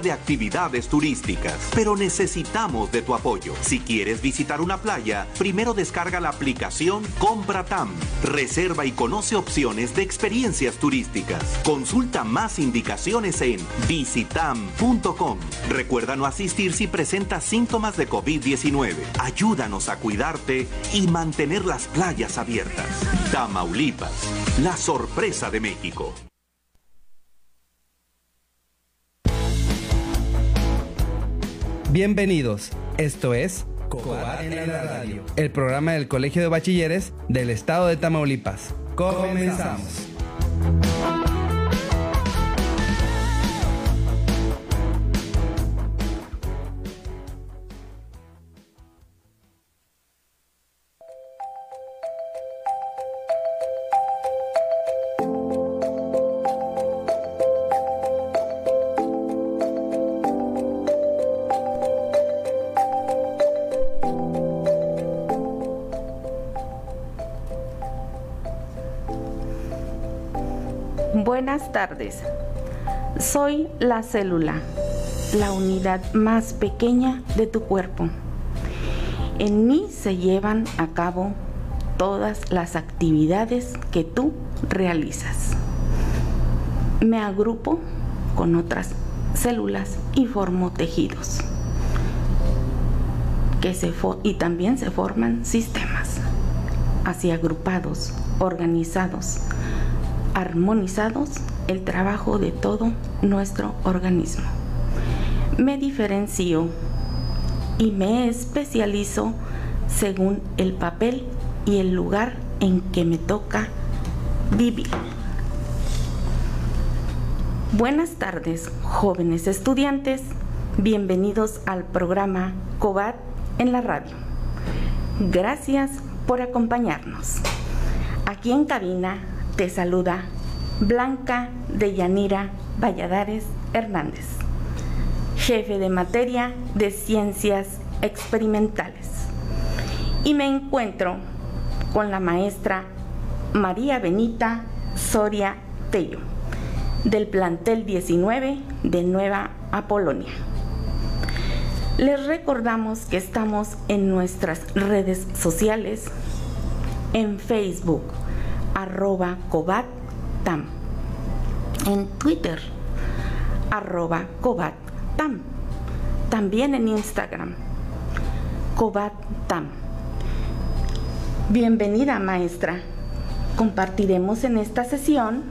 de actividades turísticas, pero necesitamos de tu apoyo. Si quieres visitar una playa, primero descarga la aplicación Compra TAM. Reserva y conoce opciones de experiencias turísticas. Consulta más indicaciones en visitam.com. Recuerda no asistir si presentas síntomas de COVID-19. Ayúdanos a cuidarte y mantener las playas abiertas. Tamaulipas, la sorpresa de México. Bienvenidos, esto es Cobat en la radio, el programa del Colegio de Bachilleres del Estado de Tamaulipas. Comenzamos. Soy la célula, la unidad más pequeña de tu cuerpo. En mí se llevan a cabo todas las actividades que tú realizas. Me agrupo con otras células y formo tejidos. Que se y también se forman sistemas, así agrupados, organizados armonizados el trabajo de todo nuestro organismo. Me diferencio y me especializo según el papel y el lugar en que me toca vivir. Buenas tardes, jóvenes estudiantes. Bienvenidos al programa COBAT en la radio. Gracias por acompañarnos. Aquí en cabina te saluda Blanca de Yanira Valladares Hernández, jefe de materia de ciencias experimentales. Y me encuentro con la maestra María Benita Soria Tello, del plantel 19 de Nueva Apolonia. Les recordamos que estamos en nuestras redes sociales, en Facebook, arroba cobattam. En Twitter, arroba cobattam. También en Instagram, cobattam. Bienvenida maestra. Compartiremos en esta sesión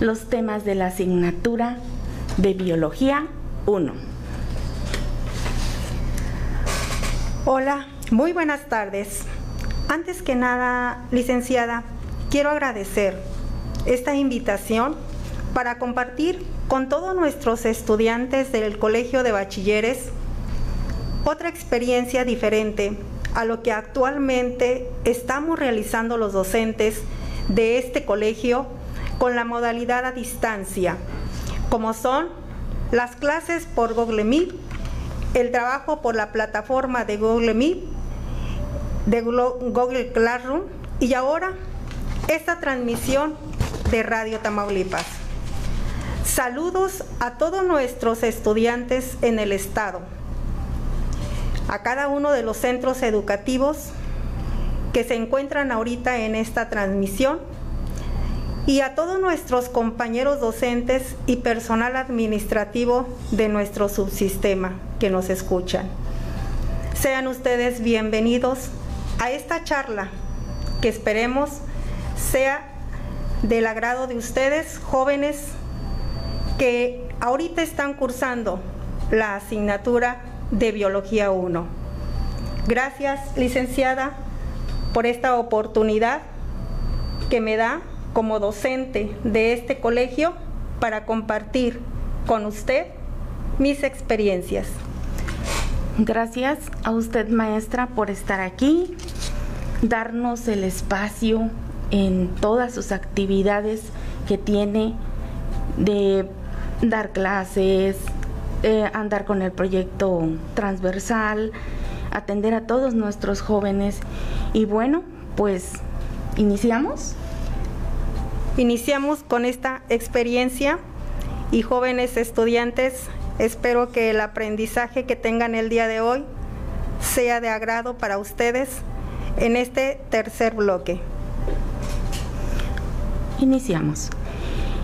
los temas de la asignatura de Biología 1. Hola, muy buenas tardes. Antes que nada, licenciada, quiero agradecer esta invitación para compartir con todos nuestros estudiantes del Colegio de Bachilleres otra experiencia diferente a lo que actualmente estamos realizando los docentes de este colegio con la modalidad a distancia, como son las clases por Google Meet, el trabajo por la plataforma de Google Meet de Google Classroom y ahora esta transmisión de Radio Tamaulipas. Saludos a todos nuestros estudiantes en el estado, a cada uno de los centros educativos que se encuentran ahorita en esta transmisión y a todos nuestros compañeros docentes y personal administrativo de nuestro subsistema que nos escuchan. Sean ustedes bienvenidos a esta charla que esperemos sea del agrado de ustedes, jóvenes, que ahorita están cursando la asignatura de Biología 1. Gracias, licenciada, por esta oportunidad que me da como docente de este colegio para compartir con usted mis experiencias. Gracias a usted, maestra, por estar aquí, darnos el espacio en todas sus actividades que tiene de dar clases, andar con el proyecto transversal, atender a todos nuestros jóvenes. Y bueno, pues, ¿iniciamos? Iniciamos con esta experiencia y jóvenes estudiantes, espero que el aprendizaje que tengan el día de hoy sea de agrado para ustedes en este tercer bloque. Iniciamos.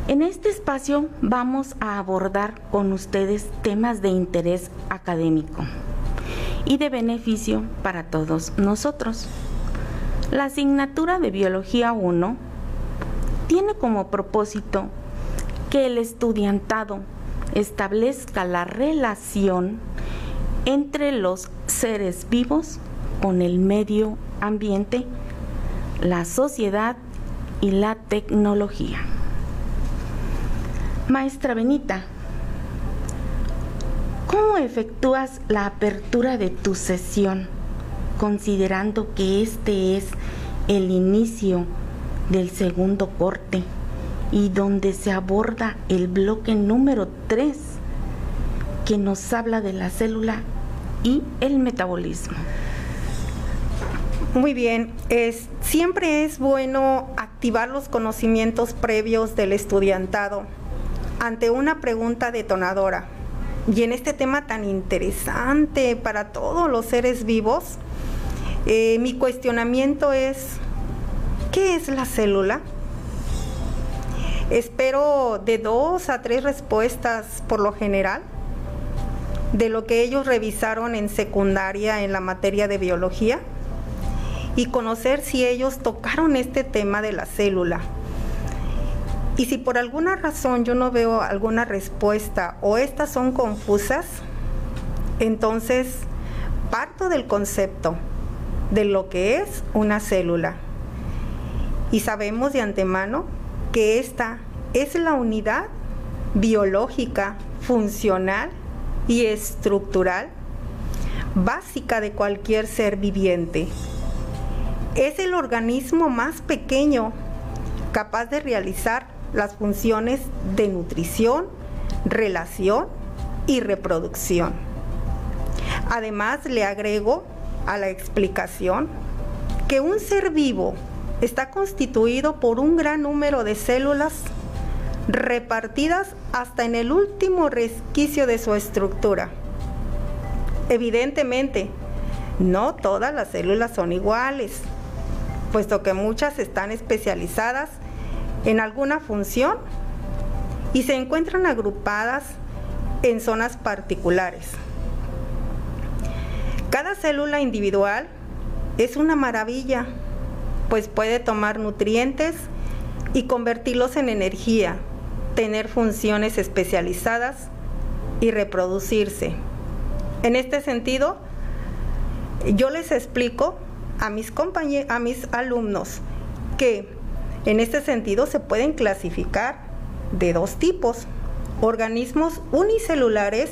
En este espacio vamos a abordar con ustedes temas de interés académico y de beneficio para todos nosotros. La asignatura de Biología 1 tiene como propósito que el estudiantado establezca la relación entre los seres vivos con el medio ambiente, la sociedad y la tecnología. Maestra Benita, ¿cómo efectúas la apertura de tu sesión considerando que este es el inicio del segundo corte y donde se aborda el bloque número 3 que nos habla de la célula y el metabolismo. Muy bien, es, siempre es bueno activar los conocimientos previos del estudiantado ante una pregunta detonadora. Y en este tema tan interesante para todos los seres vivos, eh, mi cuestionamiento es, ¿qué es la célula? Espero de dos a tres respuestas por lo general de lo que ellos revisaron en secundaria en la materia de biología y conocer si ellos tocaron este tema de la célula. Y si por alguna razón yo no veo alguna respuesta o estas son confusas, entonces parto del concepto de lo que es una célula. Y sabemos de antemano que esta es la unidad biológica, funcional y estructural básica de cualquier ser viviente. Es el organismo más pequeño capaz de realizar las funciones de nutrición, relación y reproducción. Además, le agrego a la explicación que un ser vivo está constituido por un gran número de células repartidas hasta en el último resquicio de su estructura. Evidentemente, no todas las células son iguales, puesto que muchas están especializadas en alguna función y se encuentran agrupadas en zonas particulares. Cada célula individual es una maravilla, pues puede tomar nutrientes y convertirlos en energía, tener funciones especializadas y reproducirse. En este sentido, yo les explico a mis compañeros, a mis alumnos que en este sentido se pueden clasificar de dos tipos, organismos unicelulares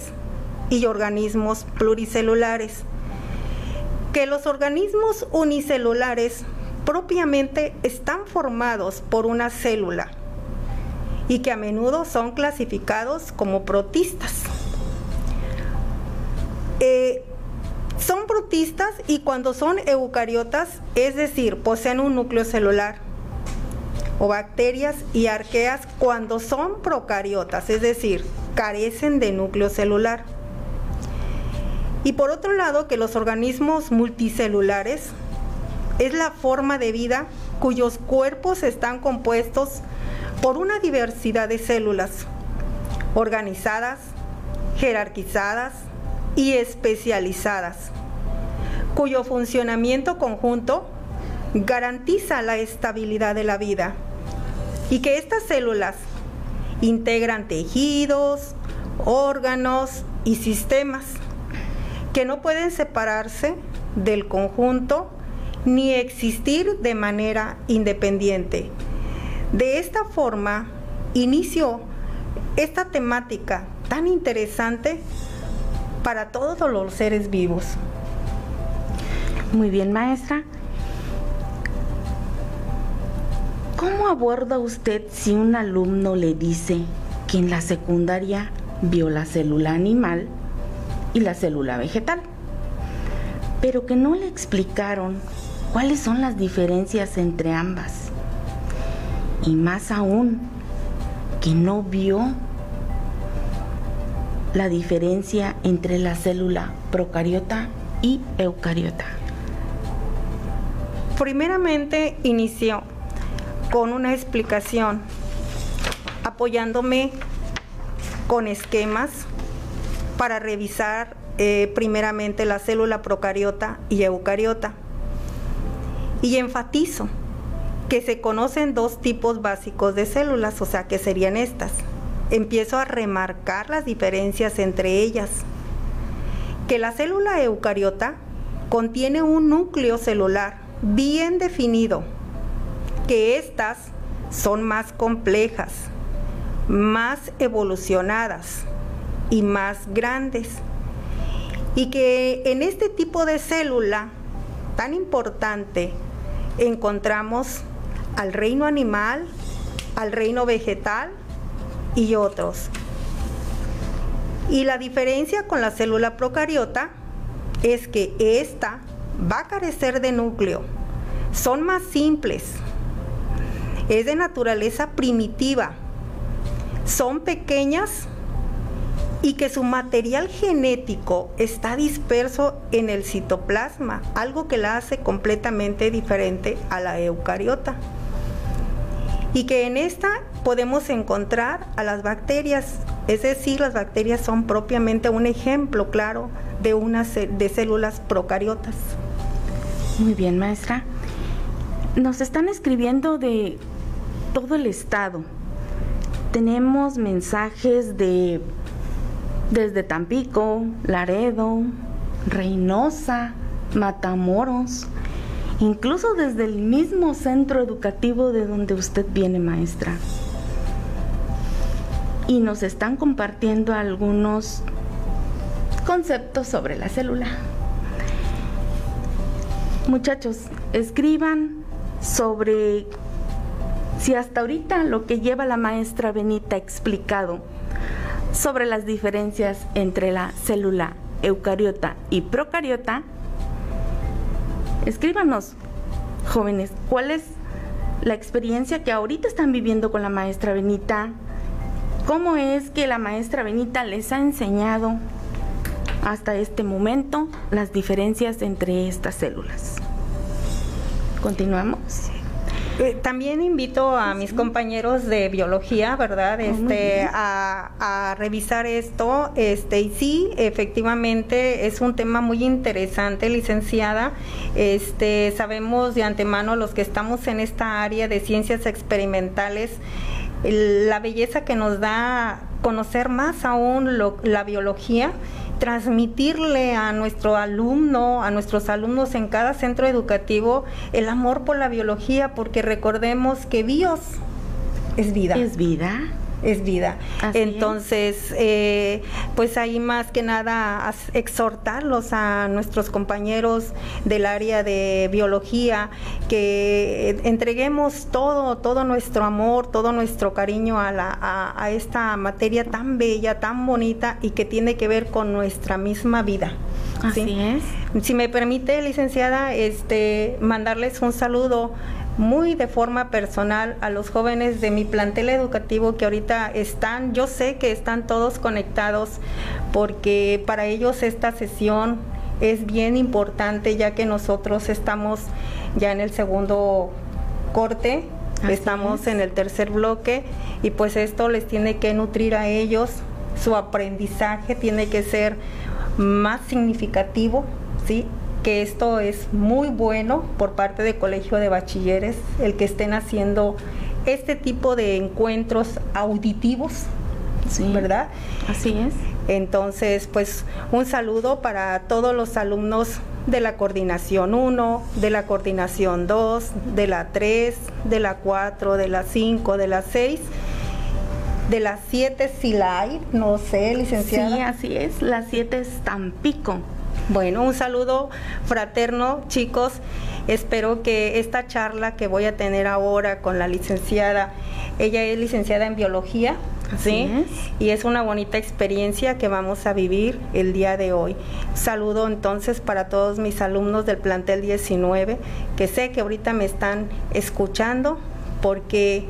y organismos pluricelulares que los organismos unicelulares propiamente están formados por una célula y que a menudo son clasificados como protistas. Eh, son protistas y cuando son eucariotas, es decir, poseen un núcleo celular, o bacterias y arqueas cuando son procariotas, es decir, carecen de núcleo celular. Y por otro lado, que los organismos multicelulares es la forma de vida cuyos cuerpos están compuestos por una diversidad de células organizadas, jerarquizadas y especializadas, cuyo funcionamiento conjunto garantiza la estabilidad de la vida y que estas células integran tejidos, órganos y sistemas que no pueden separarse del conjunto ni existir de manera independiente. De esta forma, inició esta temática tan interesante para todos los seres vivos. Muy bien, maestra. ¿Cómo aborda usted si un alumno le dice que en la secundaria vio la célula animal y la célula vegetal, pero que no le explicaron cuáles son las diferencias entre ambas. Y más aún, que no vio la diferencia entre la célula procariota y eucariota? Primeramente inició con una explicación apoyándome con esquemas para revisar eh, primeramente la célula procariota y eucariota. Y enfatizo que se conocen dos tipos básicos de células, o sea, que serían estas. Empiezo a remarcar las diferencias entre ellas. Que la célula eucariota contiene un núcleo celular bien definido, que estas son más complejas, más evolucionadas y más grandes. Y que en este tipo de célula tan importante encontramos al reino animal, al reino vegetal y otros. Y la diferencia con la célula procariota es que esta va a carecer de núcleo. Son más simples. Es de naturaleza primitiva. Son pequeñas y que su material genético está disperso en el citoplasma, algo que la hace completamente diferente a la eucariota. Y que en esta podemos encontrar a las bacterias, es decir, las bacterias son propiamente un ejemplo claro de, una, de células procariotas. Muy bien, maestra. Nos están escribiendo de todo el estado. Tenemos mensajes de desde Tampico, Laredo, Reynosa, Matamoros, incluso desde el mismo centro educativo de donde usted viene, maestra. Y nos están compartiendo algunos conceptos sobre la célula. Muchachos, escriban sobre si hasta ahorita lo que lleva la maestra Benita explicado sobre las diferencias entre la célula eucariota y procariota, escríbanos, jóvenes, cuál es la experiencia que ahorita están viviendo con la maestra Benita, cómo es que la maestra Benita les ha enseñado hasta este momento las diferencias entre estas células. Continuamos. Eh, también invito a mis compañeros de biología, ¿verdad? Oh, este, a, revisar esto. Este, y sí, efectivamente es un tema muy interesante, licenciada. Este, sabemos de antemano los que estamos en esta área de ciencias experimentales, la belleza que nos da conocer más aún la biología transmitirle a nuestro alumno, a nuestros alumnos en cada centro educativo, el amor por la biología, porque recordemos que bios es vida. Es vida es vida. Entonces, eh, pues ahí más que nada exhortarlos a nuestros compañeros del área de biología que entreguemos todo, todo nuestro amor, todo nuestro cariño a, la, a, esta materia tan bella, tan bonita y que tiene que ver con nuestra misma vida. Así es. Si me permite, licenciada, este, mandarles un saludo muy de forma personal a los jóvenes de mi plantel educativo que ahorita están, yo sé que están todos conectados porque para ellos esta sesión es bien importante ya que nosotros estamos ya en el segundo corte, estamos en el tercer bloque y pues esto les tiene que nutrir a ellos, su aprendizaje tiene que ser más significativo, ¿sí? Que esto es muy bueno por parte del Colegio de Bachilleres, el que estén haciendo este tipo de encuentros auditivos, ¿verdad? Así es. Entonces, pues un saludo para todos los alumnos de la coordinación 1, de la coordinación 2, de la 3, de la 4, de la 5, de la 6 de las 7 si la hay, no sé, licenciada. Sí, así es, las 7 es Tampico. Bueno, un saludo fraterno, chicos. Espero que esta charla que voy a tener ahora con la licenciada, ella es licenciada en biología, ¿sí? Y es una bonita experiencia que vamos a vivir el día de hoy. Saludo entonces para todos mis alumnos del plantel 19, que sé que ahorita me están escuchando porque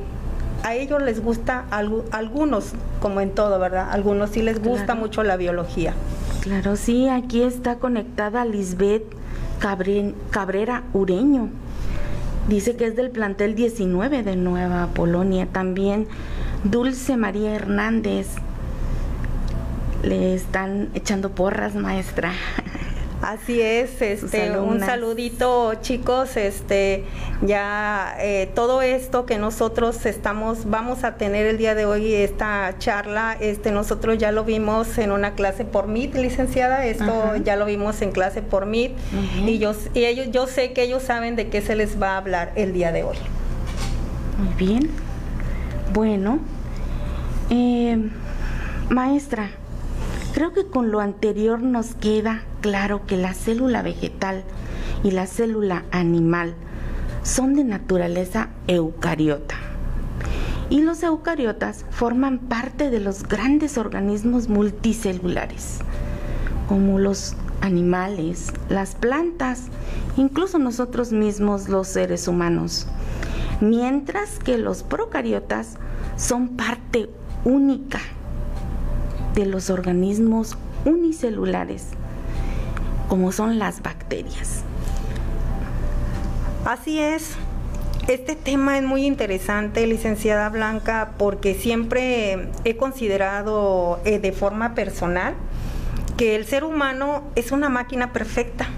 a ellos les gusta, algunos, como en todo, ¿verdad? Algunos sí les gusta mucho la biología. Claro, sí, aquí está conectada Lisbeth Cabrera Ureño. Dice que es del plantel 19 de Nueva Polonia. También Dulce María Hernández. Le están echando porras, maestra. Así es, este, un saludito chicos, este, ya eh, todo esto que nosotros estamos, vamos a tener el día de hoy esta charla, este, nosotros ya lo vimos en una clase por Meet, licenciada, esto ya lo vimos en clase por Meet y yo, y ellos, yo sé que ellos saben de qué se les va a hablar el día de hoy. Muy bien, bueno, eh, maestra, creo que con lo anterior nos queda claro que la célula vegetal y la célula animal son de naturaleza eucariota. Y los eucariotas forman parte de los grandes organismos multicelulares, como los animales, las plantas, incluso nosotros mismos los seres humanos. Mientras que los procariotas son parte única de los organismos unicelulares como son las bacterias. Así es. Este tema es muy interesante, licenciada Blanca, porque siempre he considerado eh, de forma personal que el ser humano es una máquina perfecta,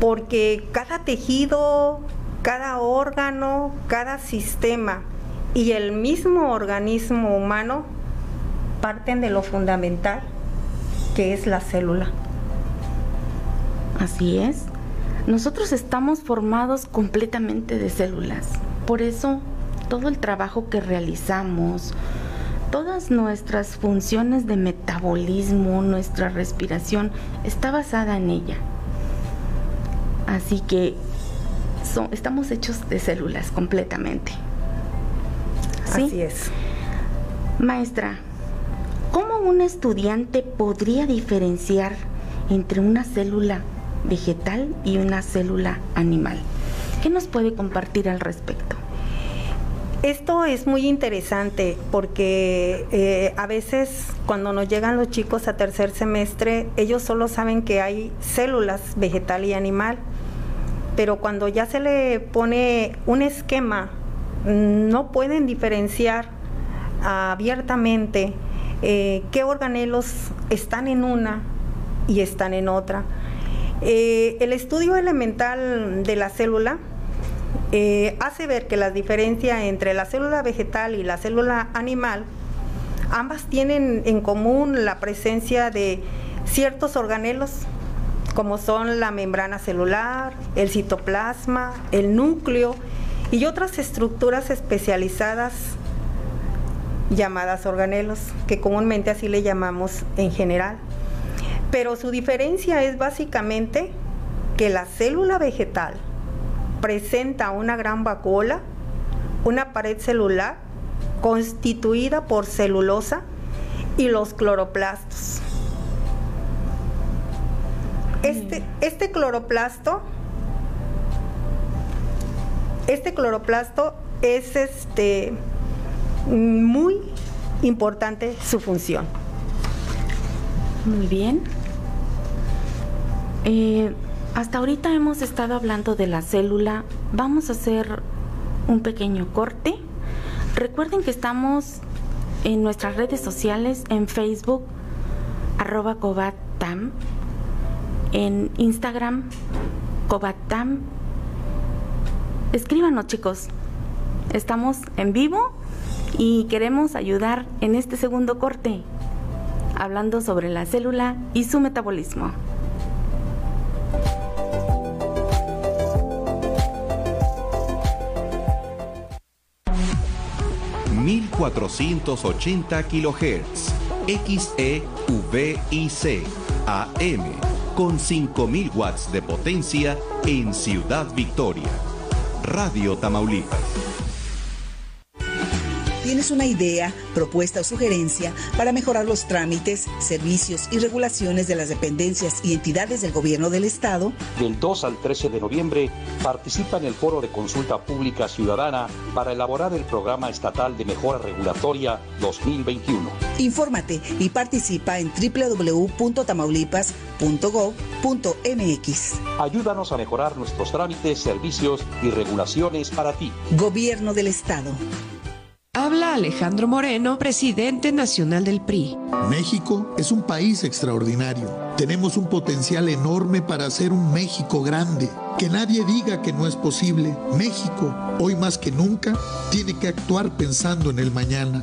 porque cada tejido, cada órgano, cada sistema y el mismo organismo humano parten de lo fundamental, que es la célula. Así es. Nosotros estamos formados completamente de células. Por eso, todo el trabajo que realizamos, todas nuestras funciones de metabolismo, nuestra respiración, está basada en ella. Así que estamos hechos de células completamente. Así es. Maestra, ¿cómo un estudiante podría diferenciar entre una célula vegetal y una célula animal. ¿Qué nos puede compartir al respecto? Esto es muy interesante porque eh, a veces cuando nos llegan los chicos a tercer semestre, ellos solo saben que hay células vegetal y animal, pero cuando ya se le pone un esquema, no pueden diferenciar abiertamente eh, qué organelos están en una y están en otra. Eh, el estudio elemental de la célula eh, hace ver que la diferencia entre la célula vegetal y la célula animal, ambas tienen en común la presencia de ciertos organelos, como son la membrana celular, el citoplasma, el núcleo y otras estructuras especializadas llamadas organelos, que comúnmente así le llamamos en general pero su diferencia es básicamente que la célula vegetal presenta una gran vacuola, una pared celular constituida por celulosa y los cloroplastos. Este, este cloroplasto, este cloroplasto es este muy importante su función. Muy bien. Eh, hasta ahorita hemos estado hablando de la célula. Vamos a hacer un pequeño corte. Recuerden que estamos en nuestras redes sociales, en Facebook, arroba cobatam, en Instagram, cobatam. Escríbanos chicos, estamos en vivo y queremos ayudar en este segundo corte, hablando sobre la célula y su metabolismo. 1480 kHz, XEVIC, AM, con 5000 watts de potencia en Ciudad Victoria. Radio Tamaulipas. ¿Tienes una idea, propuesta o sugerencia para mejorar los trámites, servicios y regulaciones de las dependencias y entidades del gobierno del Estado? Del 2 al 13 de noviembre participa en el Foro de Consulta Pública Ciudadana para elaborar el Programa Estatal de Mejora Regulatoria 2021. Infórmate y participa en www.tamaulipas.gov.mx. Ayúdanos a mejorar nuestros trámites, servicios y regulaciones para ti. Gobierno del Estado. Habla Alejandro Moreno, presidente nacional del PRI. México es un país extraordinario. Tenemos un potencial enorme para hacer un México grande. Que nadie diga que no es posible. México, hoy más que nunca, tiene que actuar pensando en el mañana.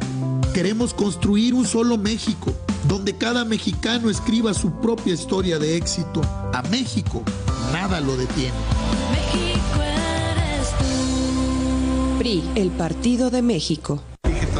Queremos construir un solo México, donde cada mexicano escriba su propia historia de éxito. A México, nada lo detiene. PRI, el Partido de México.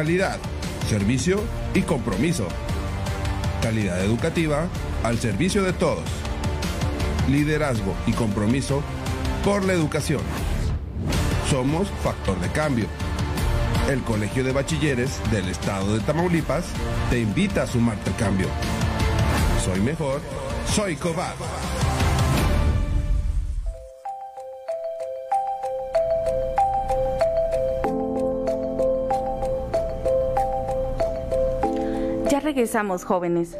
Calidad, servicio y compromiso. Calidad educativa al servicio de todos. Liderazgo y compromiso por la educación. Somos Factor de Cambio. El Colegio de Bachilleres del Estado de Tamaulipas te invita a sumarte al cambio. Soy mejor, soy Cobar. Ya regresamos, jóvenes.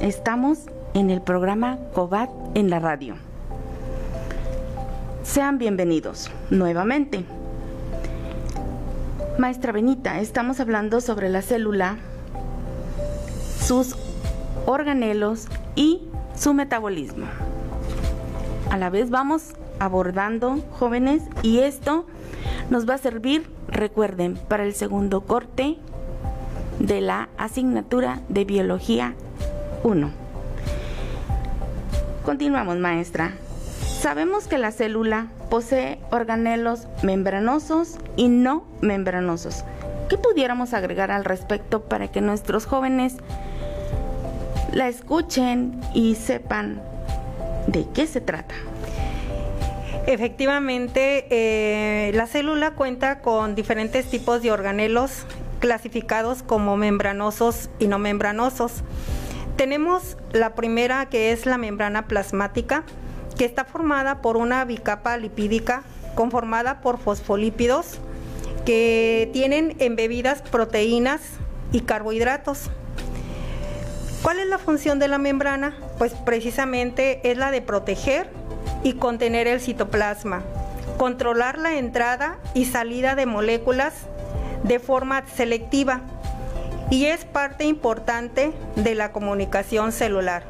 Estamos en el programa COBAT en la radio. Sean bienvenidos nuevamente. Maestra Benita, estamos hablando sobre la célula, sus organelos y su metabolismo. A la vez vamos abordando, jóvenes, y esto nos va a servir, recuerden, para el segundo corte de la asignatura de Biología 1. Continuamos, maestra. Sabemos que la célula posee organelos membranosos y no membranosos. ¿Qué pudiéramos agregar al respecto para que nuestros jóvenes la escuchen y sepan de qué se trata? Efectivamente, eh, la célula cuenta con diferentes tipos de organelos clasificados como membranosos y no membranosos. Tenemos la primera que es la membrana plasmática, que está formada por una bicapa lipídica conformada por fosfolípidos que tienen embebidas proteínas y carbohidratos. ¿Cuál es la función de la membrana? Pues precisamente es la de proteger y contener el citoplasma, controlar la entrada y salida de moléculas de forma selectiva y es parte importante de la comunicación celular.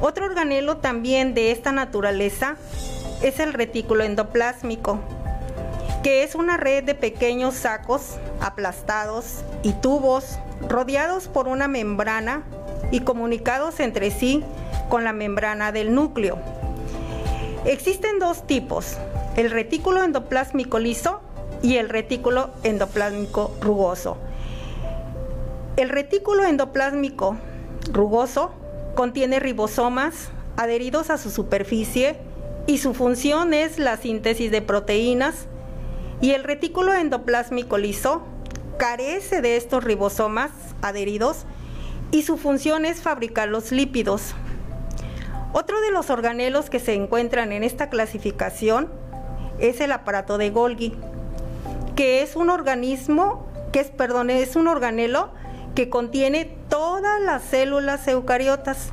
Otro organelo también de esta naturaleza es el retículo endoplásmico, que es una red de pequeños sacos aplastados y tubos rodeados por una membrana y comunicados entre sí con la membrana del núcleo. Existen dos tipos, el retículo endoplásmico liso y el retículo endoplásmico rugoso. El retículo endoplásmico rugoso contiene ribosomas adheridos a su superficie y su función es la síntesis de proteínas y el retículo endoplásmico liso carece de estos ribosomas adheridos y su función es fabricar los lípidos. Otro de los organelos que se encuentran en esta clasificación es el aparato de Golgi, que es un organismo, que es, perdón, es un organelo que contiene todas las células eucariotas,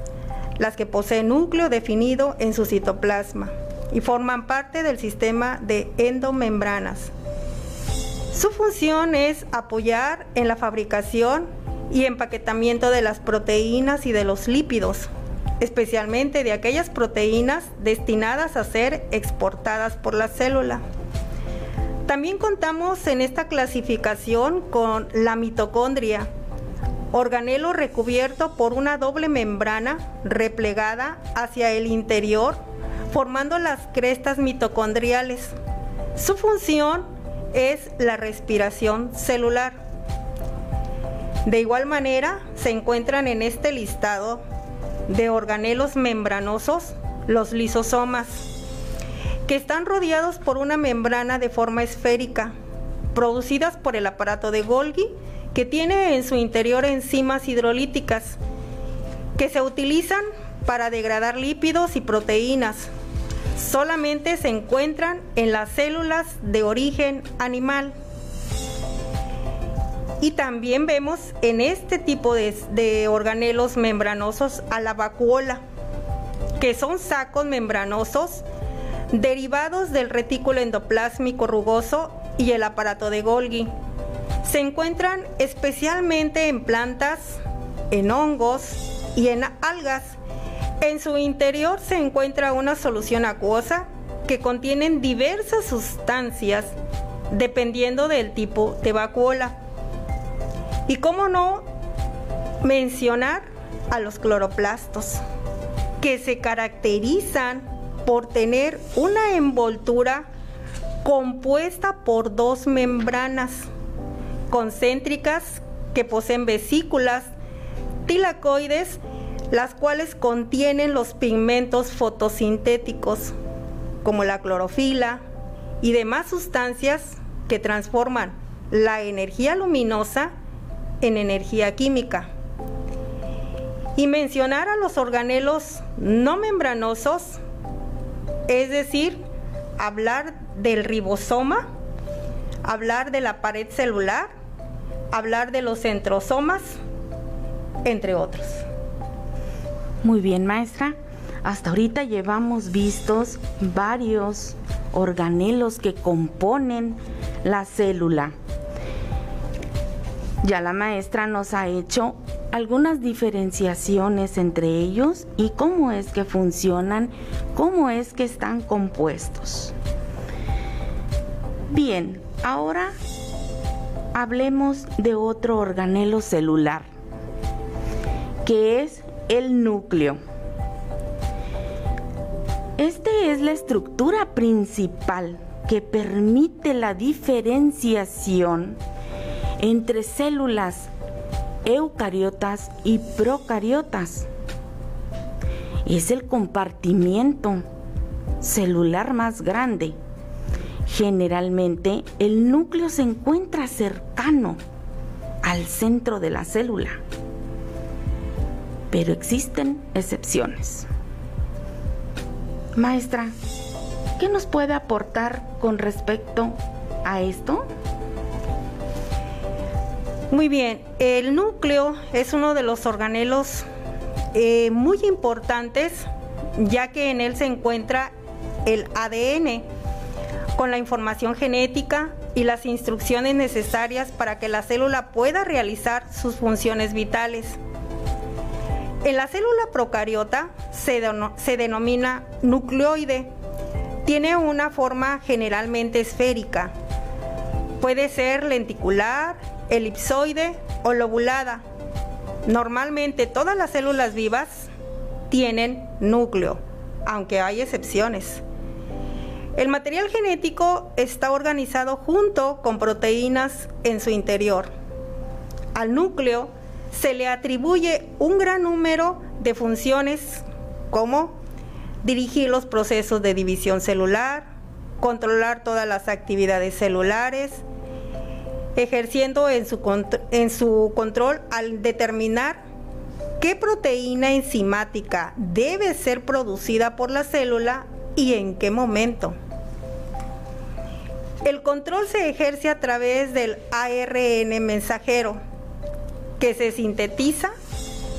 las que poseen núcleo definido en su citoplasma y forman parte del sistema de endomembranas. Su función es apoyar en la fabricación y empaquetamiento de las proteínas y de los lípidos, especialmente de aquellas proteínas destinadas a ser exportadas por la célula. También contamos en esta clasificación con la mitocondria, organelo recubierto por una doble membrana replegada hacia el interior, formando las crestas mitocondriales. Su función es la respiración celular. De igual manera, se encuentran en este listado de organelos membranosos los lisosomas, que están rodeados por una membrana de forma esférica, producidas por el aparato de Golgi que tiene en su interior enzimas hidrolíticas que se utilizan para degradar lípidos y proteínas. Solamente se encuentran en las células de origen animal. Y también vemos en este tipo de, organelos membranosos a la vacuola, que son sacos membranosos derivados del retículo endoplásmico rugoso y el aparato de Golgi. Se encuentran especialmente en plantas, en hongos y en algas. En su interior se encuentra una solución acuosa que contienen diversas sustancias dependiendo del tipo de vacuola. Y cómo no mencionar a los cloroplastos, que se caracterizan por tener una envoltura compuesta por dos membranas concéntricas que poseen vesículas tilacoides, las cuales contienen los pigmentos fotosintéticos, como la clorofila y demás sustancias que transforman la energía luminosa en energía química. Y mencionar a los organelos no membranosos, es decir, hablar del ribosoma, hablar de la pared celular, hablar de los centrosomas, entre otros. Muy bien, maestra. Hasta ahorita llevamos vistos varios organelos que componen la célula. Ya la maestra nos ha hecho algunas diferenciaciones entre ellos y cómo es que funcionan, cómo es que están compuestos. Bien, ahora hablemos de otro organelo celular, que es el núcleo. Este es la estructura principal que permite la diferenciación entre células eucariotas y procariotas. Es el compartimiento celular más grande Generalmente el núcleo se encuentra cercano al centro de la célula, pero existen excepciones. Maestra, ¿qué nos puede aportar con respecto a esto? Muy bien, el núcleo es uno de los organelos eh, muy importantes ya que en él se encuentra el ADN con la información genética y las instrucciones necesarias para que la célula pueda realizar sus funciones vitales. En la célula procariota se, se denomina nucleoide. Tiene una forma generalmente esférica. Puede ser lenticular, elipsoide o lobulada. Normalmente todas las células vivas tienen núcleo, aunque hay excepciones. El material genético está organizado junto con proteínas en su interior. Al núcleo se le atribuye un gran número de funciones como dirigir los procesos de división celular, controlar todas las actividades celulares, ejerciendo en su, en su control al determinar qué proteína enzimática debe ser producida por la célula y en qué momento. El control se ejerce a través del ARN mensajero, que se sintetiza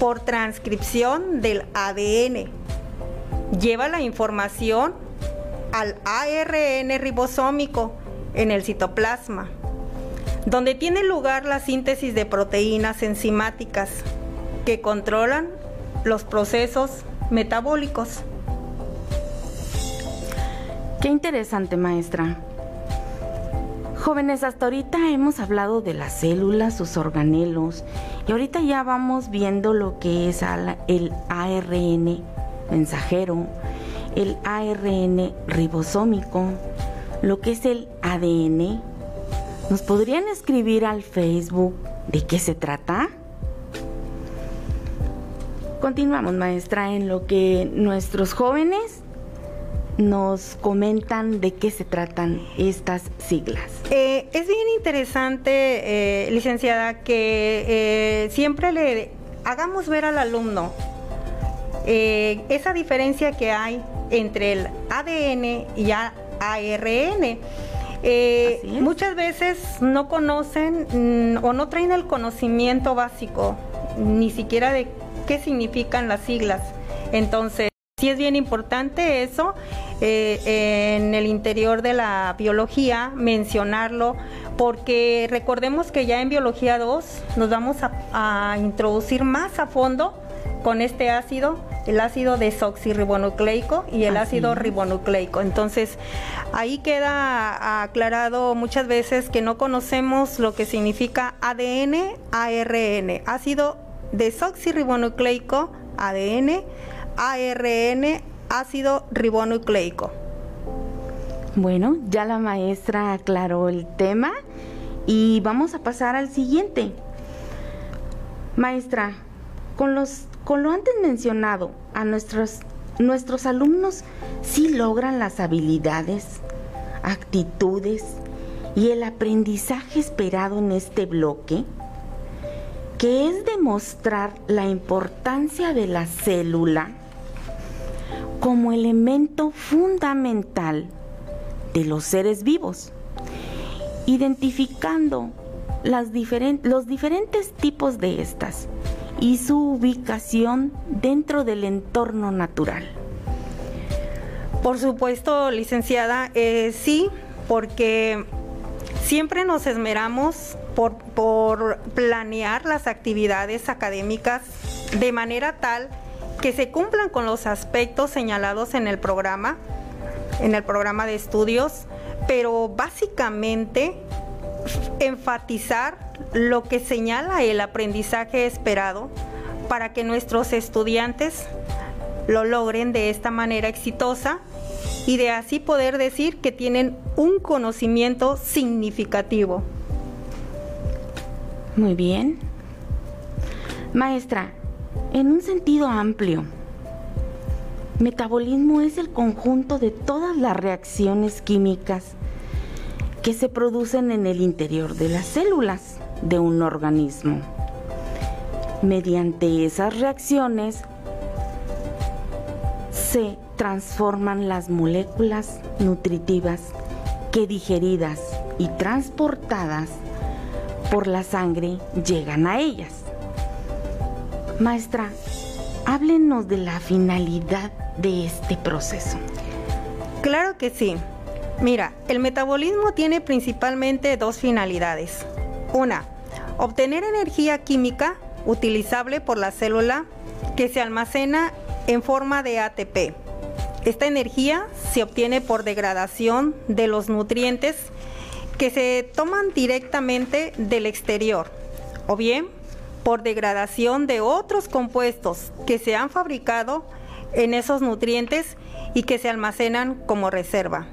por transcripción del ADN. Lleva la información al ARN ribosómico en el citoplasma, donde tiene lugar la síntesis de proteínas enzimáticas que controlan los procesos metabólicos. Qué interesante, maestra. Jóvenes, hasta ahorita hemos hablado de las células, sus organelos, y ahorita ya vamos viendo lo que es el ARN mensajero, el ARN ribosómico, lo que es el ADN. ¿Nos podrían escribir al Facebook de qué se trata? Continuamos, maestra, en lo que nuestros jóvenes nos comentan de qué se tratan estas siglas. Eh, es bien interesante, eh, licenciada, que eh, siempre le hagamos ver al alumno esa diferencia que hay entre el ADN y ARN. Muchas veces no conocen mm, o no traen el conocimiento básico, ni siquiera de qué significan las siglas. Entonces, sí es bien importante eso eh, en el interior de la biología, mencionarlo, porque recordemos que ya en biología 2 nos vamos a, introducir más a fondo con este ácido, el ácido desoxirribonucleico y el ácido ribonucleico. Entonces, ahí queda aclarado muchas veces que no conocemos lo que significa ADN, ARN, ácido desoxirribonucleico, ADN, ARN ácido ribonucleico. Bueno, ya la maestra aclaró el tema y vamos a pasar al siguiente. Maestra, con, los, con lo antes mencionado, a nuestros, nuestros alumnos sí logran las habilidades, actitudes y el aprendizaje esperado en este bloque, que es demostrar la importancia de la célula como elemento fundamental de los seres vivos, identificando las los diferentes tipos de estas y su ubicación dentro del entorno natural. Por supuesto, licenciada, eh, sí, porque siempre nos esmeramos por, por planear las actividades académicas de manera tal que se cumplan con los aspectos señalados en el programa, en el programa de estudios, pero básicamente enfatizar lo que señala el aprendizaje esperado para que nuestros estudiantes lo logren de esta manera exitosa y de así poder decir que tienen un conocimiento significativo. Muy bien. Maestra, en un sentido amplio, metabolismo es el conjunto de todas las reacciones químicas que se producen en el interior de las células de un organismo. Mediante esas reacciones se transforman las moléculas nutritivas que digeridas y transportadas por la sangre llegan a ellas. Maestra, háblenos de la finalidad de este proceso. Claro que sí. Mira, el metabolismo tiene principalmente dos finalidades. Una, obtener energía química utilizable por la célula que se almacena en forma de ATP. Esta energía se obtiene por degradación de los nutrientes que se toman directamente del exterior o bien por degradación de otros compuestos que se han fabricado en esos nutrientes y que se almacenan como reserva.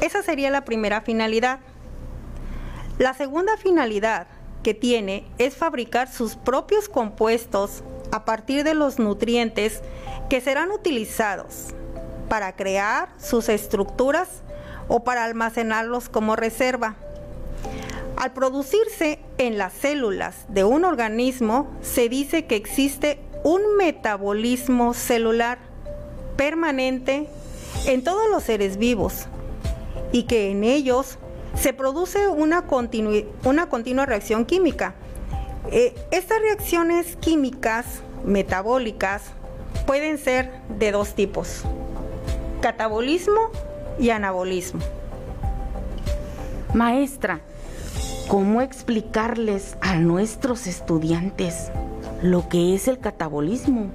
Esa sería la primera finalidad. La segunda finalidad que tiene es fabricar sus propios compuestos a partir de los nutrientes que serán utilizados para crear sus estructuras o para almacenarlos como reserva. Al producirse en las células de un organismo, se dice que existe un metabolismo celular permanente en todos los seres vivos y que en ellos se produce una, una continua reacción química. Eh, estas reacciones químicas metabólicas pueden ser de dos tipos, catabolismo y anabolismo. Maestra, ¿cómo explicarles a nuestros estudiantes lo que es el catabolismo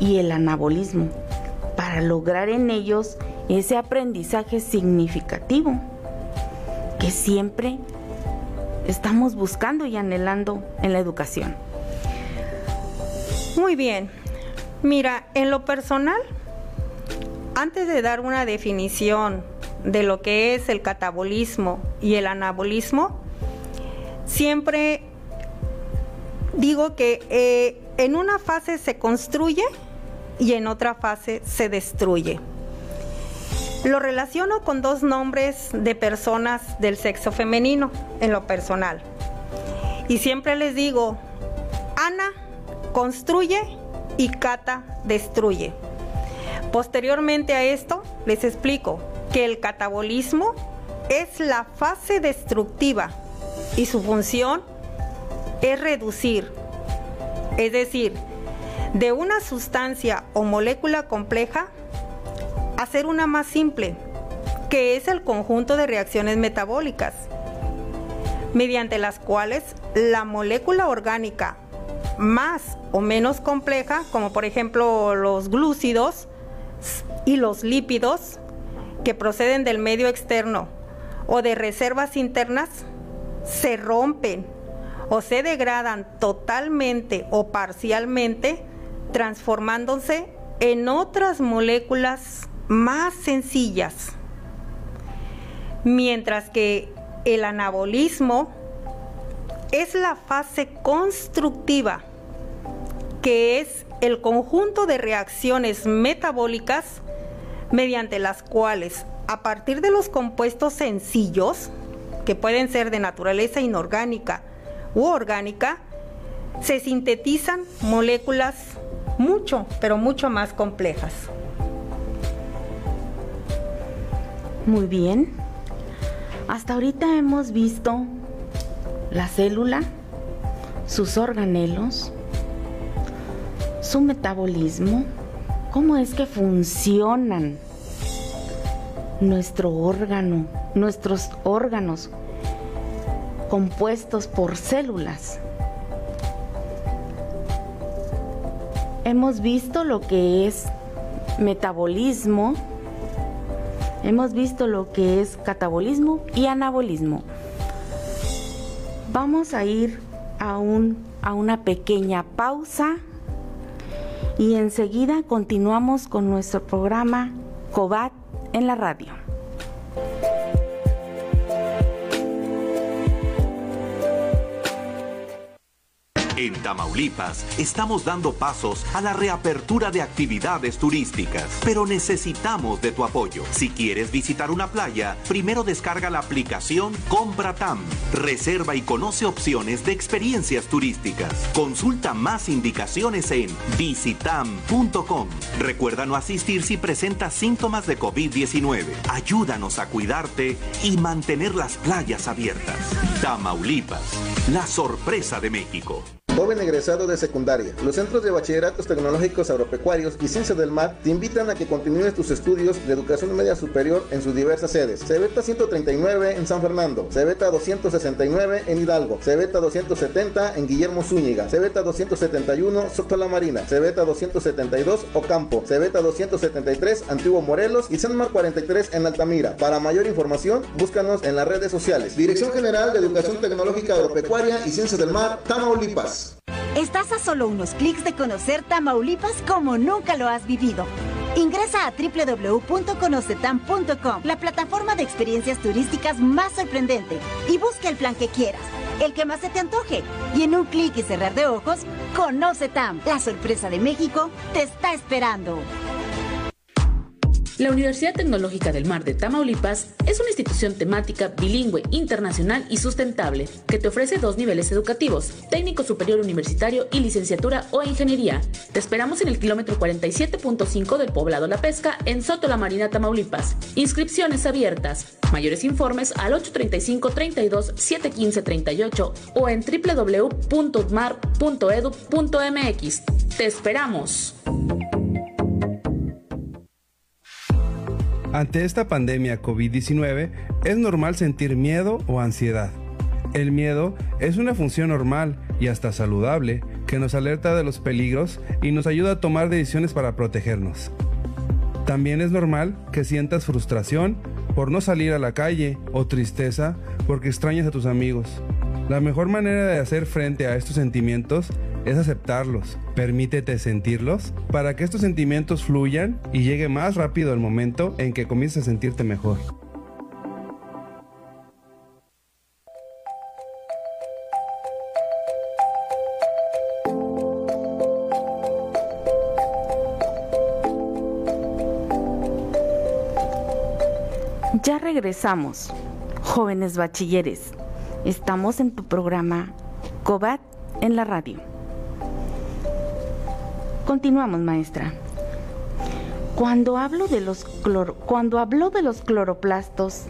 y el anabolismo para lograr en ellos ese aprendizaje significativo que siempre estamos buscando y anhelando en la educación? Muy bien. Mira, en lo personal, antes de dar una definición de lo que es el catabolismo y el anabolismo, siempre digo que eh, en una fase se construye y en otra fase se destruye. Lo relaciono con dos nombres de personas del sexo femenino en lo personal. Y siempre les digo, Ana construye y Cata destruye. Posteriormente a esto, les explico que el catabolismo es la fase destructiva y su función es reducir, es decir, de una sustancia o molécula compleja, hacer una más simple, que es el conjunto de reacciones metabólicas, mediante las cuales la molécula orgánica más o menos compleja, como por ejemplo los glúcidos y los lípidos, que proceden del medio externo o de reservas internas, se rompen o se degradan totalmente o parcialmente, transformándose en otras moléculas más sencillas. Mientras que el anabolismo es la fase constructiva, que es el conjunto de reacciones metabólicas mediante las cuales, a partir de los compuestos sencillos, que pueden ser de naturaleza inorgánica u orgánica, se sintetizan moléculas mucho, pero mucho más complejas. Muy bien. Hasta ahorita hemos visto la célula, sus organelos, su metabolismo, cómo es que funcionan nuestro órgano, nuestros órganos compuestos por células. Hemos visto lo que es metabolismo, hemos visto lo que es catabolismo y anabolismo. Vamos a ir a, un, a una pequeña pausa y enseguida continuamos con nuestro programa COBAT en la radio. En Tamaulipas estamos dando pasos a la reapertura de actividades turísticas, pero necesitamos de tu apoyo. Si quieres visitar una playa, primero descarga la aplicación Compra Tam. Reserva y conoce opciones de experiencias turísticas. Consulta más indicaciones en visitam.com. Recuerda no asistir si presentas síntomas de COVID-19. Ayúdanos a cuidarte y mantener las playas abiertas. Tamaulipas, la sorpresa de México. Joven egresado de secundaria, los centros de bachilleratos tecnológicos agropecuarios y ciencia del mar te invitan a que continúes tus estudios de educación media superior en sus diversas sedes. Cebeta 139 en San Fernando, Cebeta 269 en Hidalgo, Cebeta 270 en Guillermo Zúñiga, Cebeta 271 Soto la Marina, Cebeta 272 Ocampo, Cebeta 273 Antiguo Morelos y San 43 en Altamira. Para mayor información, búscanos en las redes sociales. Dirección General de Educación Tecnológica Agropecuaria y Ciencias del Mar, Tamaulipas. Estás a solo unos clics de conocer Tamaulipas como nunca lo has vivido. Ingresa a www.conocetam.com, la plataforma de experiencias turísticas más sorprendente, y busca el plan que quieras, el que más se te antoje. Y en un clic y cerrar de ojos, Conoce Tam, la sorpresa de México, te está esperando. La Universidad Tecnológica del Mar de Tamaulipas es una institución temática bilingüe, internacional y sustentable que te ofrece dos niveles educativos, técnico superior universitario y licenciatura o ingeniería. Te esperamos en el kilómetro 47.5 del poblado La Pesca en Soto La Marina, Tamaulipas. Inscripciones abiertas. Mayores informes al 835 32 715 38 o en www.mar.edu.mx. Te esperamos. Ante esta pandemia COVID-19 es normal sentir miedo o ansiedad. El miedo es una función normal y hasta saludable que nos alerta de los peligros y nos ayuda a tomar decisiones para protegernos. También es normal que sientas frustración por no salir a la calle o tristeza porque extrañas a tus amigos. La mejor manera de hacer frente a estos sentimientos es aceptarlos. Permítete sentirlos para que estos sentimientos fluyan y llegue más rápido el momento en que comiences a sentirte mejor. Ya regresamos, jóvenes bachilleres. Estamos en tu programa COBAT en la radio. Continuamos, maestra. Cuando, hablo de los cuando habló de los cloroplastos,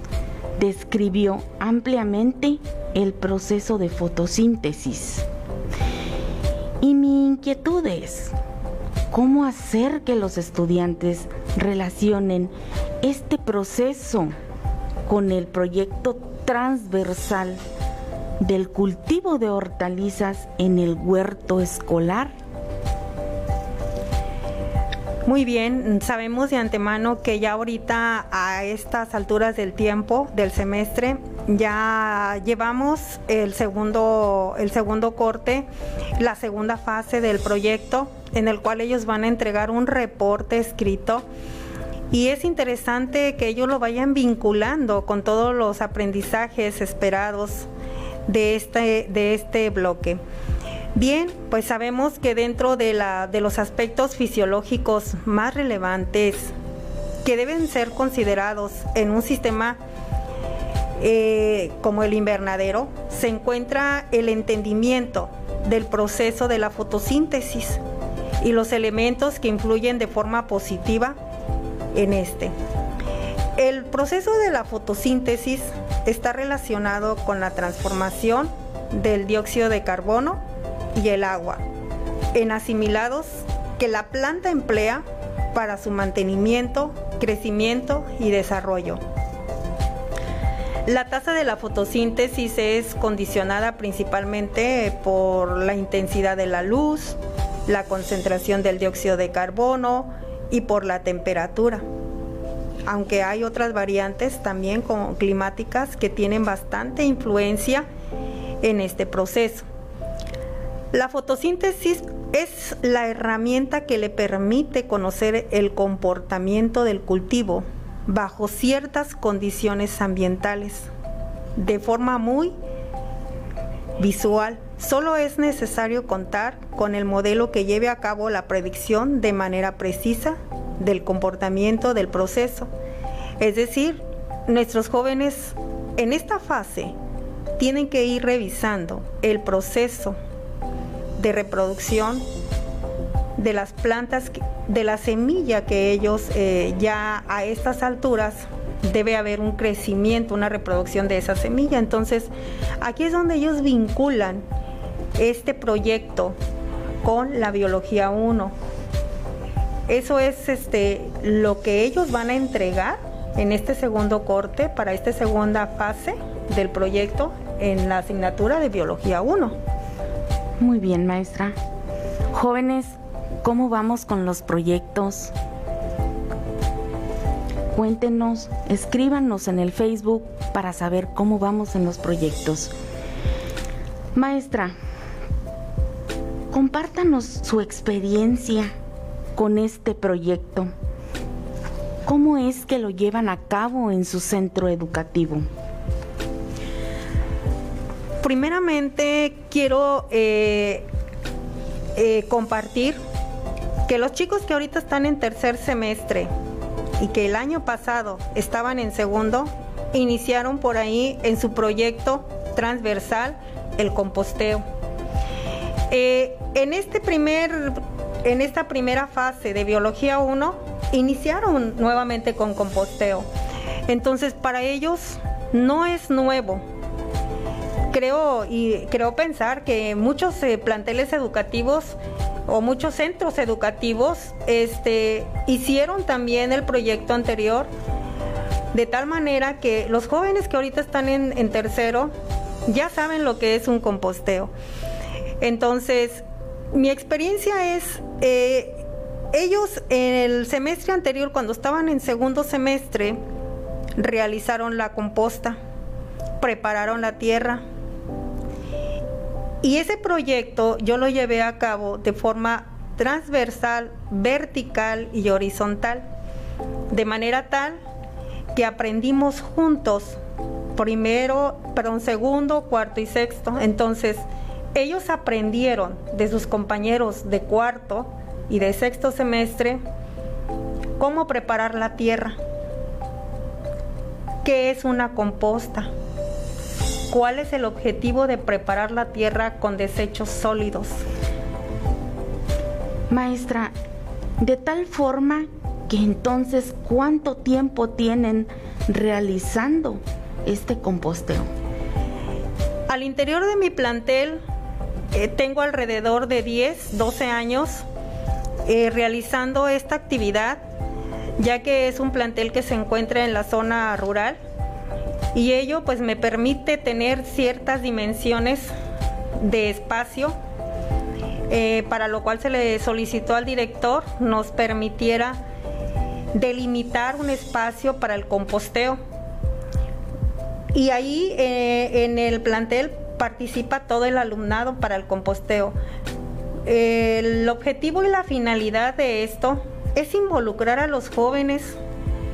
describió ampliamente el proceso de fotosíntesis. Y mi inquietud es, ¿cómo hacer que los estudiantes relacionen este proceso con el proyecto transversal del cultivo de hortalizas en el huerto escolar? Muy bien, sabemos de antemano que ya ahorita a estas alturas del tiempo del semestre ya llevamos el segundo el segundo corte, la segunda fase del proyecto en el cual ellos van a entregar un reporte escrito y es interesante que ellos lo vayan vinculando con todos los aprendizajes esperados de este de este bloque. Bien, pues sabemos que dentro de, los aspectos fisiológicos más relevantes que deben ser considerados en un sistema eh, como el invernadero, se encuentra el entendimiento del proceso de la fotosíntesis y los elementos que influyen de forma positiva en este. El proceso de la fotosíntesis está relacionado con la transformación del dióxido de carbono y el agua en asimilados que la planta emplea para su mantenimiento, crecimiento y desarrollo. La tasa de la fotosíntesis es condicionada principalmente por la intensidad de la luz, la concentración del dióxido de carbono y por la temperatura. Aunque hay otras variantes también climáticas que tienen bastante influencia en este proceso. La fotosíntesis es la herramienta que le permite conocer el comportamiento del cultivo bajo ciertas condiciones ambientales de forma muy visual. Solo es necesario contar con el modelo que lleve a cabo la predicción de manera precisa del comportamiento del proceso. Es decir, nuestros jóvenes en esta fase tienen que ir revisando el proceso de reproducción de las plantas, de la semilla que ellos eh, ya a estas alturas debe haber un crecimiento, una reproducción de esa semilla. Entonces, aquí es donde ellos vinculan este proyecto con la biología 1. Eso es este lo que ellos van a entregar en este segundo corte para esta segunda fase del proyecto en la asignatura de biología 1. Muy bien, maestra. Jóvenes, ¿cómo vamos con los proyectos? Cuéntenos, escríbanos en el Facebook para saber cómo vamos en los proyectos. Maestra, compártanos su experiencia con este proyecto. ¿Cómo es que lo llevan a cabo en su centro educativo? Primeramente quiero eh, eh, compartir que los chicos que ahorita están en tercer semestre y que el año pasado estaban en segundo, iniciaron por ahí en su proyecto transversal el composteo. Eh, en, este primer, en esta primera fase de Biología 1, iniciaron nuevamente con composteo. Entonces, para ellos no es nuevo. Creo y creo pensar que muchos eh, planteles educativos o muchos centros educativos este, hicieron también el proyecto anterior de tal manera que los jóvenes que ahorita están en, tercero ya saben lo que es un composteo. Entonces, mi experiencia es, eh, ellos en el semestre anterior, cuando estaban en segundo semestre, realizaron la composta, prepararon la tierra. Y ese proyecto yo lo llevé a cabo de forma transversal, vertical y horizontal, de manera tal que aprendimos juntos, primero, perdón, segundo, cuarto y sexto. Entonces, ellos aprendieron de sus compañeros de cuarto y de sexto semestre cómo preparar la tierra, qué es una composta, cuál es el objetivo de preparar la tierra con desechos sólidos. Maestra, de tal forma que entonces cuánto tiempo tienen realizando este composteo. Al interior de mi plantel eh, tengo alrededor de 10, 12 años eh, realizando esta actividad, ya que es un plantel que se encuentra en la zona rural y ello pues me permite tener ciertas dimensiones de espacio eh, para lo cual se le solicitó al director nos permitiera delimitar un espacio para el composteo. Y ahí eh, en el plantel participa todo el alumnado para el composteo. El objetivo y la finalidad de esto es involucrar a los jóvenes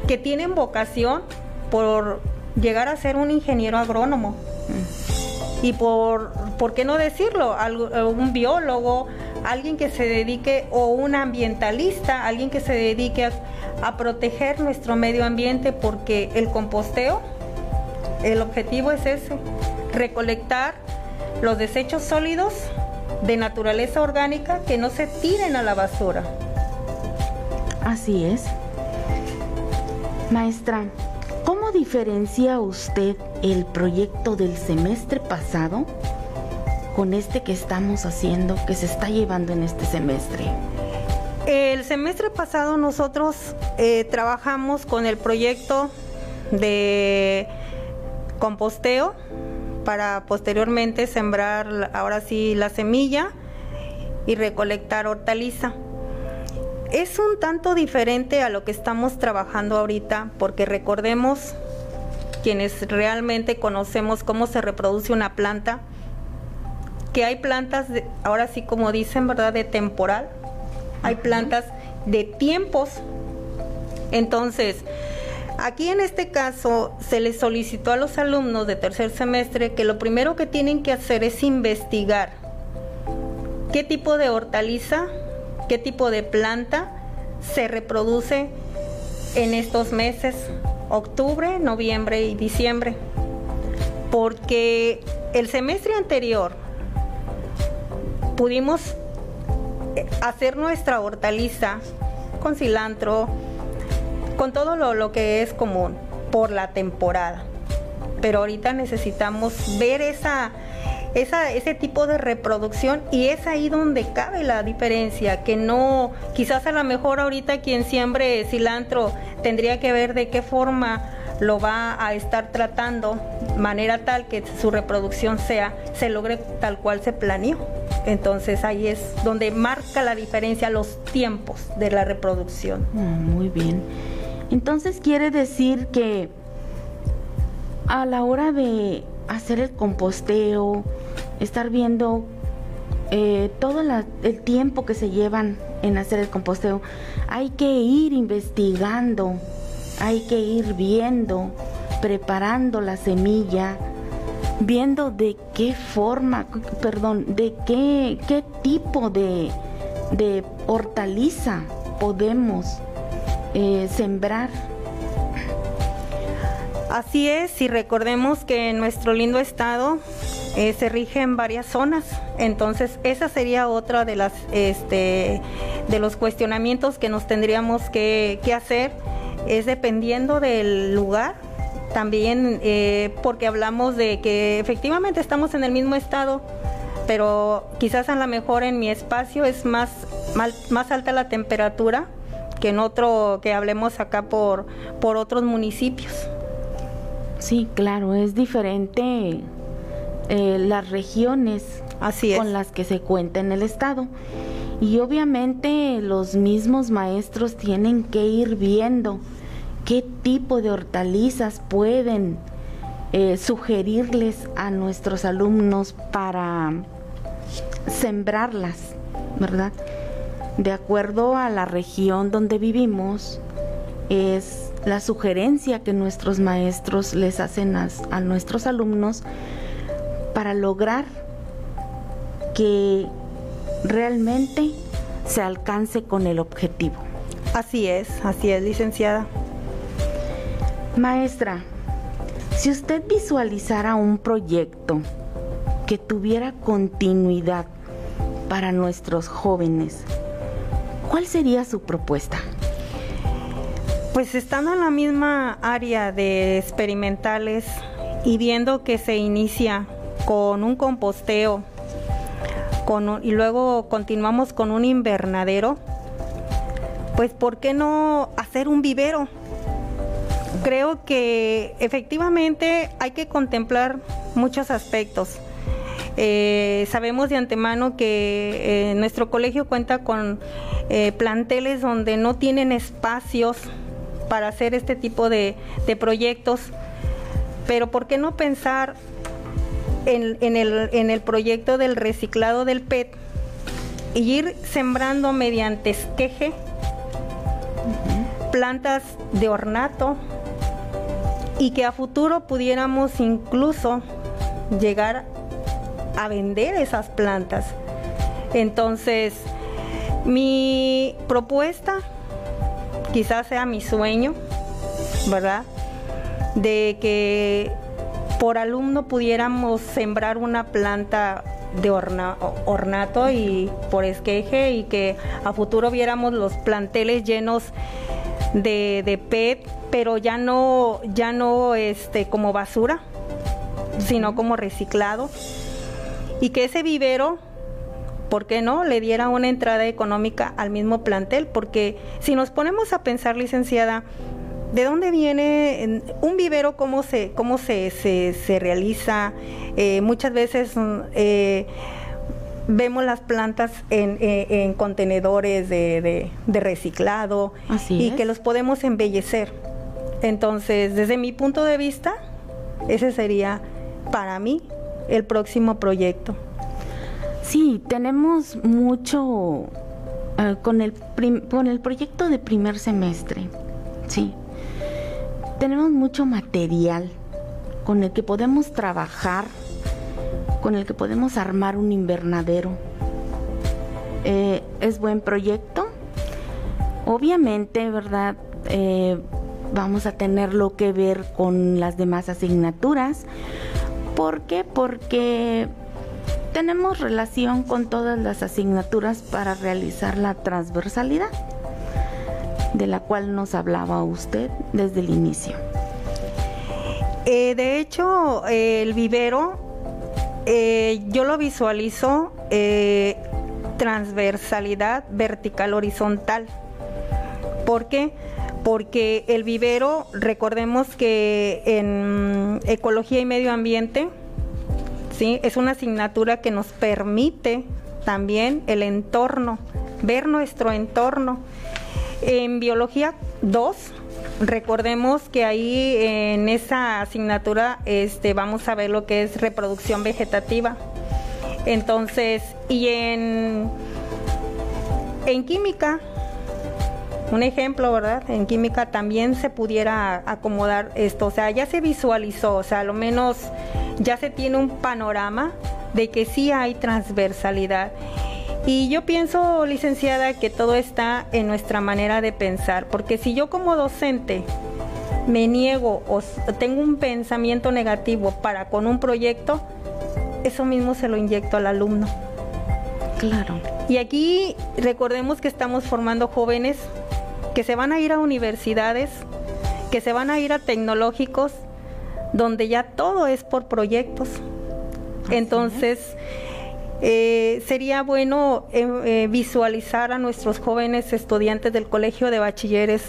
que tienen vocación por llegar a ser un ingeniero agrónomo. Y por, ¿por qué no decirlo? Un biólogo, alguien que se dedique, o un ambientalista, alguien que se dedique a proteger nuestro medio ambiente porque el composteo, el objetivo es ese, recolectar los desechos sólidos de naturaleza orgánica que no se tiren a la basura. Así es. Maestra, ¿cómo diferencia usted el proyecto del semestre pasado con este que estamos haciendo, que se está llevando en este semestre? El semestre pasado nosotros eh, trabajamos con el proyecto de composteo para posteriormente sembrar ahora sí la semilla y recolectar hortaliza. Es un tanto diferente a lo que estamos trabajando ahorita porque recordemos quienes realmente conocemos cómo se reproduce una planta, que hay plantas, ahora sí como dicen, ¿verdad?, de temporal, hay plantas de tiempos. Entonces, aquí en este caso se les solicitó a los alumnos de tercer semestre que lo primero que tienen que hacer es investigar qué tipo de hortaliza, qué tipo de planta se reproduce en estos meses, octubre, noviembre y diciembre. Porque el semestre anterior pudimos hacer nuestra hortaliza con cilantro, con todo lo, que es común por la temporada. Pero ahorita necesitamos ver esa, ese tipo de reproducción y es ahí donde cabe la diferencia, que no, quizás a lo mejor ahorita quien siembre cilantro tendría que ver de qué forma lo va a estar tratando, manera tal que su reproducción sea, se logre tal cual se planeó. Entonces ahí es donde marca la diferencia los tiempos de la reproducción. Ah, muy bien. Entonces quiere decir que a la hora de hacer el composteo, estar viendo eh, todo el tiempo que se llevan en hacer el composteo, hay que ir investigando, hay que ir viendo, preparando la semilla, viendo de qué forma, perdón, de qué, qué tipo de, de hortaliza podemos eh, sembrar. Así es, y recordemos que nuestro lindo estado eh, se rige en varias zonas. Entonces, esa sería otra de las este, de los cuestionamientos que nos tendríamos que, hacer, es dependiendo del lugar. También eh, porque hablamos de que efectivamente estamos en el mismo estado, pero quizás a lo mejor en mi espacio es más, más, alta la temperatura que en otro que hablemos acá por, por otros municipios. Sí, claro, es diferente eh, las regiones Así con las que se cuenta en el estado. Y obviamente los mismos maestros tienen que ir viendo qué tipo de hortalizas pueden eh, sugerirles a nuestros alumnos para sembrarlas, ¿verdad? De acuerdo a la región donde vivimos, es la sugerencia que nuestros maestros les hacen a nuestros alumnos para lograr que realmente se alcance con el objetivo. Así es, así es, licenciada. Maestra, si usted visualizara un proyecto que tuviera continuidad para nuestros jóvenes, ¿cuál sería su propuesta? Pues estando en la misma área de experimentales y viendo que se inicia con un composteo y luego continuamos con un invernadero, pues ¿por qué no hacer un vivero? Creo que efectivamente hay que contemplar muchos aspectos. Eh, sabemos de antemano que eh, nuestro colegio cuenta con eh, planteles donde no tienen espacios para hacer este tipo de, proyectos, pero ¿por qué no pensar en, el, proyecto del reciclado del PET y ir sembrando mediante esqueje plantas de ornato y que a futuro pudiéramos incluso llegar a vender esas plantas. Entonces, mi propuesta, quizás sea mi sueño, ¿verdad? De que por alumno pudiéramos sembrar una planta de ornato y por esqueje y que a futuro viéramos los planteles llenos de, PET, pero ya no, ya no este, como basura, sino como reciclado. Y que ese vivero, ¿por qué no?, le diera una entrada económica al mismo plantel, porque si nos ponemos a pensar, licenciada, ¿De dónde viene un vivero? ¿Cómo se, cómo se, se, realiza? Eh, muchas veces eh, vemos las plantas en, eh, contenedores de, reciclado y que los podemos embellecer. Entonces, desde mi punto de vista, ese sería para mí el próximo proyecto. Sí, tenemos mucho con, el con el proyecto de primer semestre. Sí, tenemos mucho material con el que podemos trabajar, con el que podemos armar un invernadero. Eh, es buen proyecto. Obviamente, ¿verdad? Eh, vamos a tener lo que ver con las demás asignaturas. ¿Por qué? Porque tenemos relación con todas las asignaturas para realizar la transversalidad de la cual nos hablaba usted desde el inicio. Eh, de hecho, el vivero eh, yo lo visualizo eh, transversalidad vertical horizontal. ¿Por qué? Porque el vivero, recordemos que en ecología y medio ambiente, es una asignatura que nos permite también el entorno, ver nuestro entorno. En biología 2, recordemos que ahí en esa asignatura este, vamos a ver lo que es reproducción vegetativa. Entonces, y en, en química, un ejemplo, ¿verdad? En química también se pudiera acomodar esto, o sea, ya se visualizó, o sea, a lo menos ya se tiene un panorama de que sí hay transversalidad Y yo pienso, licenciada, que todo está en nuestra manera de pensar, porque si yo como docente me niego o tengo un pensamiento negativo para con un proyecto, eso mismo se lo inyecto al alumno. Claro. Y aquí recordemos que estamos formando jóvenes que se van a ir a universidades, que se van a ir a tecnológicos, donde ya todo es por proyectos. Entonces, eh, sería bueno eh, eh, visualizar a nuestros jóvenes estudiantes del Colegio de Bachilleres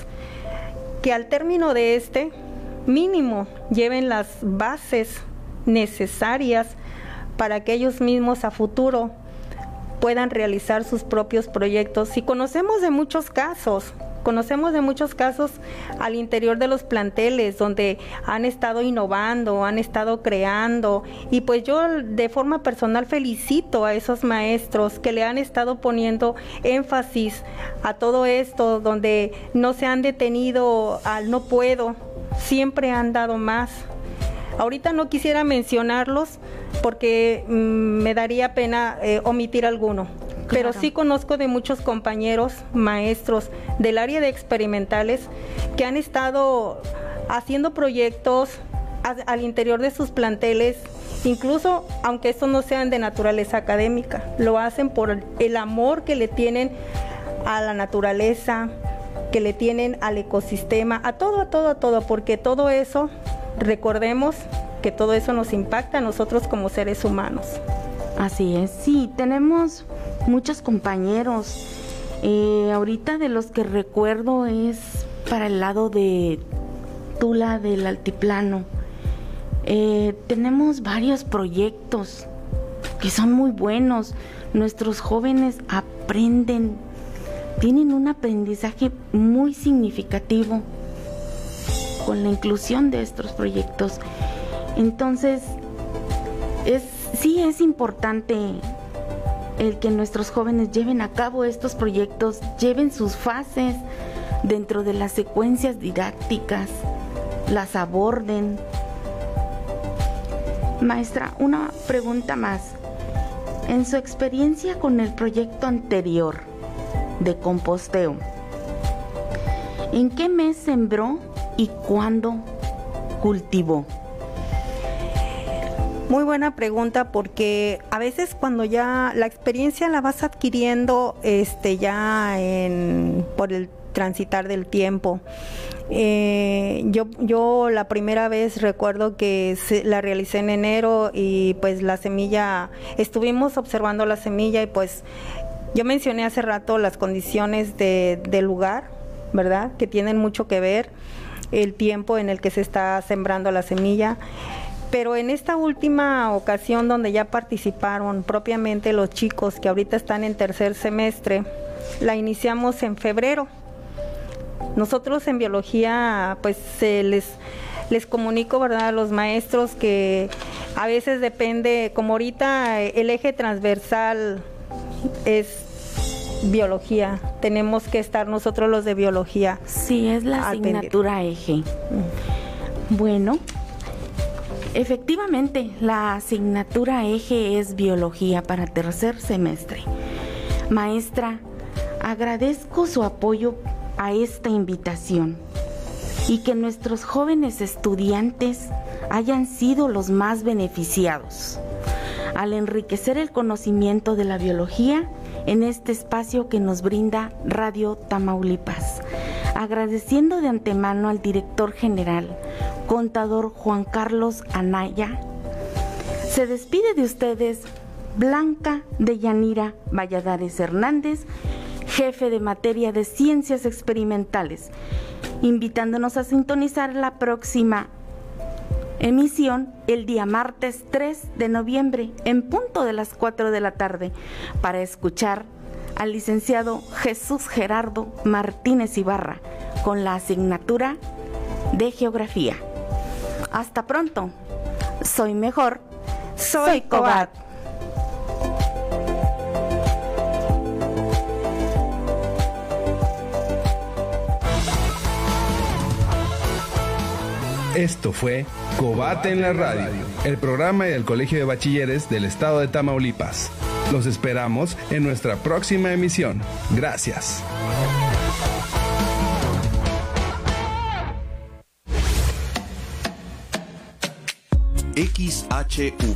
que al término de este, mínimo, lleven las bases necesarias para que ellos mismos a futuro puedan realizar sus propios proyectos. Y conocemos de muchos casos, Conocemos de muchos casos al interior de los planteles donde han estado innovando, han estado creando y pues yo de forma personal felicito a esos maestros que le han estado poniendo énfasis a todo esto, donde no se han detenido al no puedo, siempre han dado más. Ahorita no quisiera mencionarlos porque mm, me daría pena eh, omitir alguno. Pero sí conozco de muchos compañeros, maestros del área de experimentales que han estado haciendo proyectos al interior de sus planteles, incluso aunque estos no sean de naturaleza académica, lo hacen por el amor que le tienen a la naturaleza, que le tienen al ecosistema, a todo, a todo, a todo, porque todo eso, recordemos que todo eso nos impacta a nosotros como seres humanos. Así es, sí, tenemos muchos compañeros. Eh, ahorita de los que recuerdo es para el lado de Tula del Altiplano. Eh, tenemos varios proyectos que son muy buenos. Nuestros jóvenes aprenden, tienen un aprendizaje muy significativo con la inclusión de estos proyectos. Entonces, es, sí es importante el que nuestros jóvenes lleven a cabo estos proyectos, lleven sus fases dentro de las secuencias didácticas, las aborden. Maestra, una pregunta más. En su experiencia con el proyecto anterior de composteo, ¿en qué mes sembró y cuándo cultivó? Muy buena pregunta porque a veces cuando ya la experiencia la vas adquiriendo este ya en, por el transitar del tiempo. Eh, yo, yo la primera vez recuerdo que la realicé en enero y pues la semilla, estuvimos observando la semilla y pues yo mencioné hace rato las condiciones de, del lugar, ¿verdad? Que tienen mucho que ver el tiempo en el que se está sembrando la semilla. Pero en esta última ocasión donde ya participaron propiamente los chicos que ahorita están en tercer semestre, la iniciamos en febrero. Nosotros en biología pues les les comunico, ¿verdad?, a los maestros que a veces depende, como ahorita el eje transversal es biología, tenemos que estar nosotros los de biología. Sí, es la asignatura eje. Bueno, Efectivamente, la asignatura eje es biología para tercer semestre. Maestra, agradezco su apoyo a esta invitación y que nuestros jóvenes estudiantes hayan sido los más beneficiados al enriquecer el conocimiento de la biología en este espacio que nos brinda Radio Tamaulipas. Agradeciendo de antemano al director general, contador Juan Carlos Anaya. Se despide de ustedes Blanca de Yanira Valladares Hernández, jefe de materia de ciencias experimentales, invitándonos a sintonizar la próxima emisión el día martes 3 de noviembre en punto de las 4 de la tarde para escuchar al licenciado Jesús Gerardo Martínez Ibarra con la asignatura de Geografía. Hasta pronto. Soy mejor. Soy, Cobat. Esto fue Cobate en la Radio, el programa del Colegio de Bachilleres del Estado de Tamaulipas. Los esperamos en nuestra próxima emisión. Gracias. XHU.